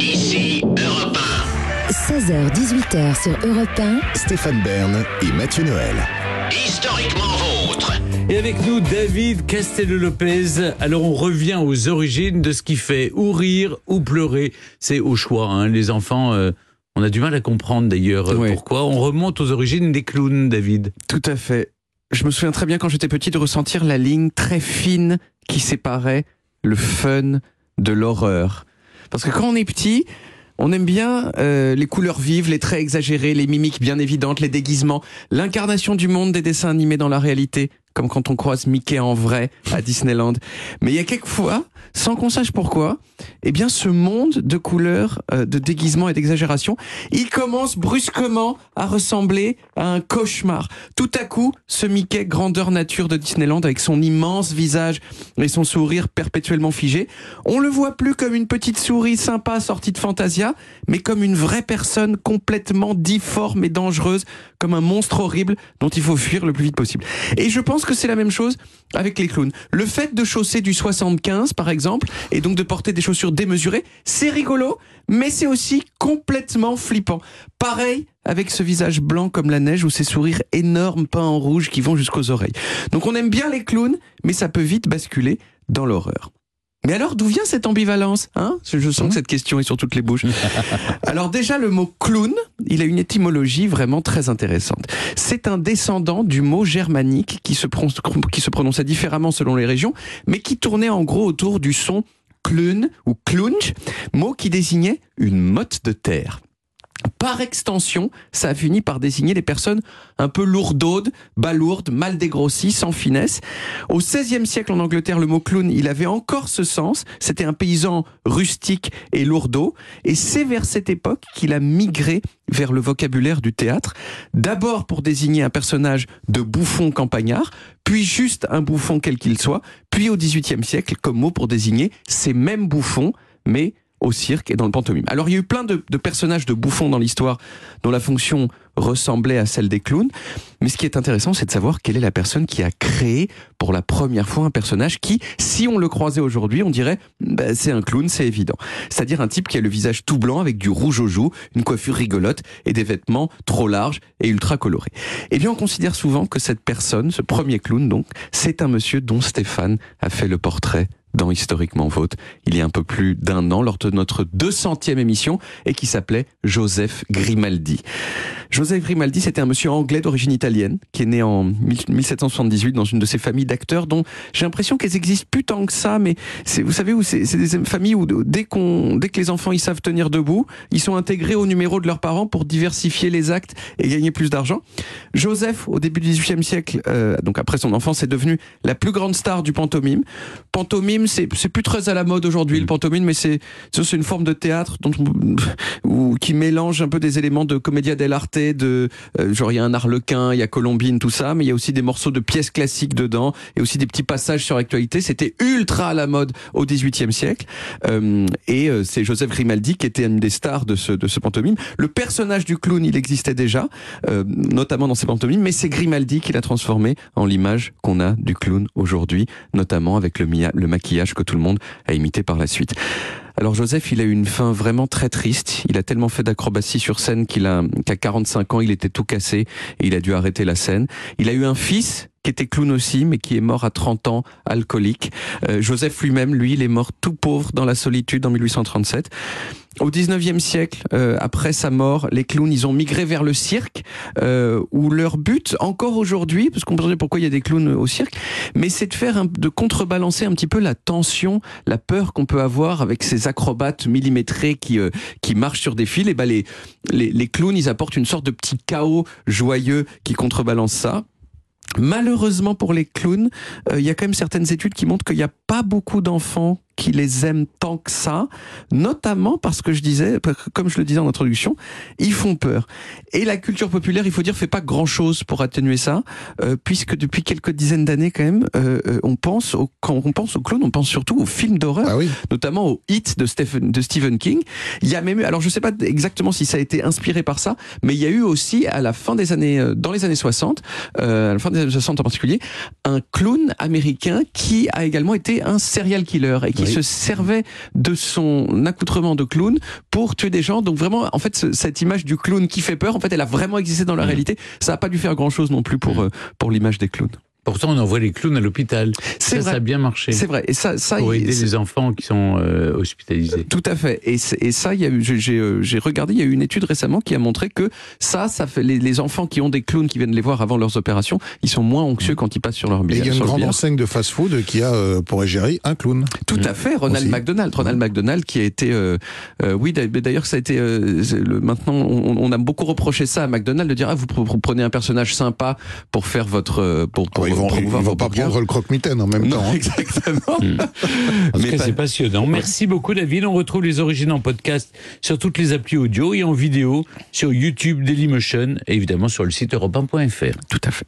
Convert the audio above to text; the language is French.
Ici Europe 16h-18h sur Europe 1. Stéphane Bern et Mathieu Noël. 1. Historiquement vôtre. Et avec nous, David Castello-Lopez. Alors, on revient aux origines de ce qui fait ou rire ou pleurer. C'est au choix. hein. Les enfants, euh, on a du mal à comprendre d'ailleurs euh, Ouais. pourquoi. On remonte aux origines des clowns, David. Tout à fait. Je me souviens très bien quand j'étais petit de ressentir la ligne très fine qui séparait le fun de l'horreur. Parce que quand on est petit, on aime bien euh, les couleurs vives, les traits exagérés, les mimiques bien évidentes, les déguisements, l'incarnation du monde des dessins animés dans la réalité, comme quand on croise Mickey en vrai à Disneyland. Mais il y a quelques fois, sans qu'on sache pourquoi, eh bien ce monde de couleurs, euh, de déguisements et d'exagération, il commence brusquement à ressembler à un cauchemar. Tout à coup, ce Mickey grandeur nature de Disneyland avec son immense visage et son sourire perpétuellement figé, on le voit plus comme une petite souris sympa sortie de Fantasia, mais comme une vraie personne complètement difforme et dangereuse, comme un monstre horrible dont il faut fuir le plus vite possible. Et je pense que c'est la même chose avec les clowns. Le fait de chausser du 75, par exemple, et donc de porter des chaussures démesurées, c'est rigolo, mais c'est aussi complètement flippant. Pareil avec ce visage blanc comme la neige ou ces sourires énormes peints en rouge qui vont jusqu'aux oreilles. Donc on aime bien les clowns, mais ça peut vite basculer dans l'horreur. Mais alors, d'où vient cette ambivalence hein? Je sens que cette question est sur toutes les bouches. Alors déjà, le mot clown, il a une étymologie vraiment très intéressante. C'est un descendant du mot germanique qui se, pron- qui se prononçait différemment selon les régions, mais qui tournait en gros autour du son clun ou clunch, mot qui désignait une motte de terre. Par extension, ça a fini par désigner les personnes un peu lourdaudes, balourdes, mal dégrossies, sans finesse. Au XVIe siècle en Angleterre, le mot clown, il avait encore ce sens. C'était un paysan rustique et lourdeau. Et c'est vers cette époque qu'il a migré vers le vocabulaire du théâtre. D'abord pour désigner un personnage de bouffon campagnard, puis juste un bouffon quel qu'il soit, puis au XVIIIe siècle comme mot pour désigner ces mêmes bouffons, mais au cirque et dans le pantomime. Alors il y a eu plein de, de personnages de bouffons dans l'histoire dont la fonction ressemblait à celle des clowns, mais ce qui est intéressant c'est de savoir quelle est la personne qui a créé pour la première fois un personnage qui, si on le croisait aujourd'hui, on dirait bah, c'est un clown, c'est évident. C'est-à-dire un type qui a le visage tout blanc avec du rouge aux joues, une coiffure rigolote et des vêtements trop larges et ultra colorés. Eh bien on considère souvent que cette personne, ce premier clown donc, c'est un monsieur dont Stéphane a fait le portrait dans Historiquement Vôtre, il y a un peu plus d'un an, lors de notre 200e émission, et qui s'appelait Joseph Grimaldi. Joseph Grimaldi, c'était un monsieur anglais d'origine italienne, qui est né en 1778 dans une de ces familles d'acteurs dont j'ai l'impression qu'elles existent plus tant que ça, mais c'est, vous savez où c'est, c'est des familles où dès qu'on, dès que les enfants ils savent tenir debout, ils sont intégrés au numéro de leurs parents pour diversifier les actes et gagner plus d'argent. Joseph, au début du XVIIIe siècle, euh, donc après son enfance, est devenu la plus grande star du pantomime. Pantomime, c'est, c'est plus très à la mode aujourd'hui le pantomime, mais c'est, c'est une forme de théâtre dont on- ou qui mélange un peu des éléments de commedia dell'arte, de euh, genre il y a un arlequin, il y a Colombine, tout ça, mais il y a aussi des morceaux de pièces classiques dedans et aussi des petits passages sur l'actualité. C'était ultra à la mode au XVIIIe siècle. Euh, et euh, c'est Joseph Grimaldi qui était une des stars de ce, de ce pantomime. Le personnage du clown, il existait déjà, euh, notamment dans ces pantomimes, mais c'est Grimaldi qui l'a transformé en l'image qu'on a du clown aujourd'hui, notamment avec le, le maquillage que tout le monde a imité par la suite. Alors Joseph, il a eu une fin vraiment très triste. Il a tellement fait d'acrobatie sur scène qu'il a, qu'à 45 ans, il était tout cassé et il a dû arrêter la scène. Il a eu un fils qui était clown aussi, mais qui est mort à 30 ans, alcoolique. Euh, Joseph lui-même, lui, il est mort tout pauvre dans la solitude en 1837. Au 19e siècle, euh, après sa mort, les clowns, ils ont migré vers le cirque, euh, où leur but, encore aujourd'hui, parce qu'on peut pourquoi il y a des clowns au cirque, mais c'est de faire un- de contrebalancer un petit peu la tension, la peur qu'on peut avoir avec ces acrobates millimétrés qui euh, qui marchent sur des fils. Et ben les, les les clowns, ils apportent une sorte de petit chaos joyeux qui contrebalance ça. Malheureusement pour les clowns, euh, il y a quand même certaines études qui montrent qu'il n'y a pas beaucoup d'enfants qui les aiment tant que ça, notamment parce que je disais, comme je le disais en introduction, ils font peur. Et la culture populaire, il faut dire, fait pas grand-chose pour atténuer ça, euh, puisque depuis quelques dizaines d'années quand même, euh, euh, on pense, au, quand on pense aux clowns, on pense surtout aux films d'horreur Ah oui. notamment au hit de Stephen, de Stephen King. Il y a même eu, alors je sais pas exactement si ça a été inspiré par ça, mais il y a eu aussi à la fin des années, dans les années 60, euh, à la fin des années 60 en particulier, un clown américain qui a également été un serial killer et qui Oui. Oui. se servait de son accoutrement de clown pour tuer des gens. Donc vraiment, en fait, ce- cette image du clown qui fait peur, en fait, elle a vraiment existé dans la réalité. Ça n'a pas dû faire grand-chose non plus pour, euh, pour l'image des clowns. Pourtant, on envoie les clowns à l'hôpital. C'est Ça, vrai. ça a bien marché. C'est vrai. Et ça, ça, Pour il- aider les enfants qui sont euh, hospitalisés. Tout à fait. Et, et ça, il y a eu, j'ai- j'ai euh, j'ai regardé, il y a eu une étude récemment qui a montré que ça, ça fait les, les enfants qui ont des clowns qui viennent les voir avant leurs opérations, ils sont moins anxieux quand ils passent sur leur Et billet. il y a une grande billard. enseigne de fast-food qui a euh, pour égérie un clown. Tout à fait, Ronald Aussi. McDonald. Ronald McDonald qui a été, euh, euh, oui, d'ailleurs ça a été, euh, le, maintenant on, on a beaucoup reproché ça à McDonald de dire ah vous pr- vous prenez un personnage sympa pour faire votre, pour, pour ils vont, ils, promouvoir ils vont pas prendre le croque-mitaine en même Non, temps. hein. exactement. En tout Mais c'est passionnant. Merci beaucoup, David. On retrouve les origines en podcast sur toutes les applis audio et en vidéo sur YouTube Dailymotion et évidemment sur le site europe1.fr. Tout à fait.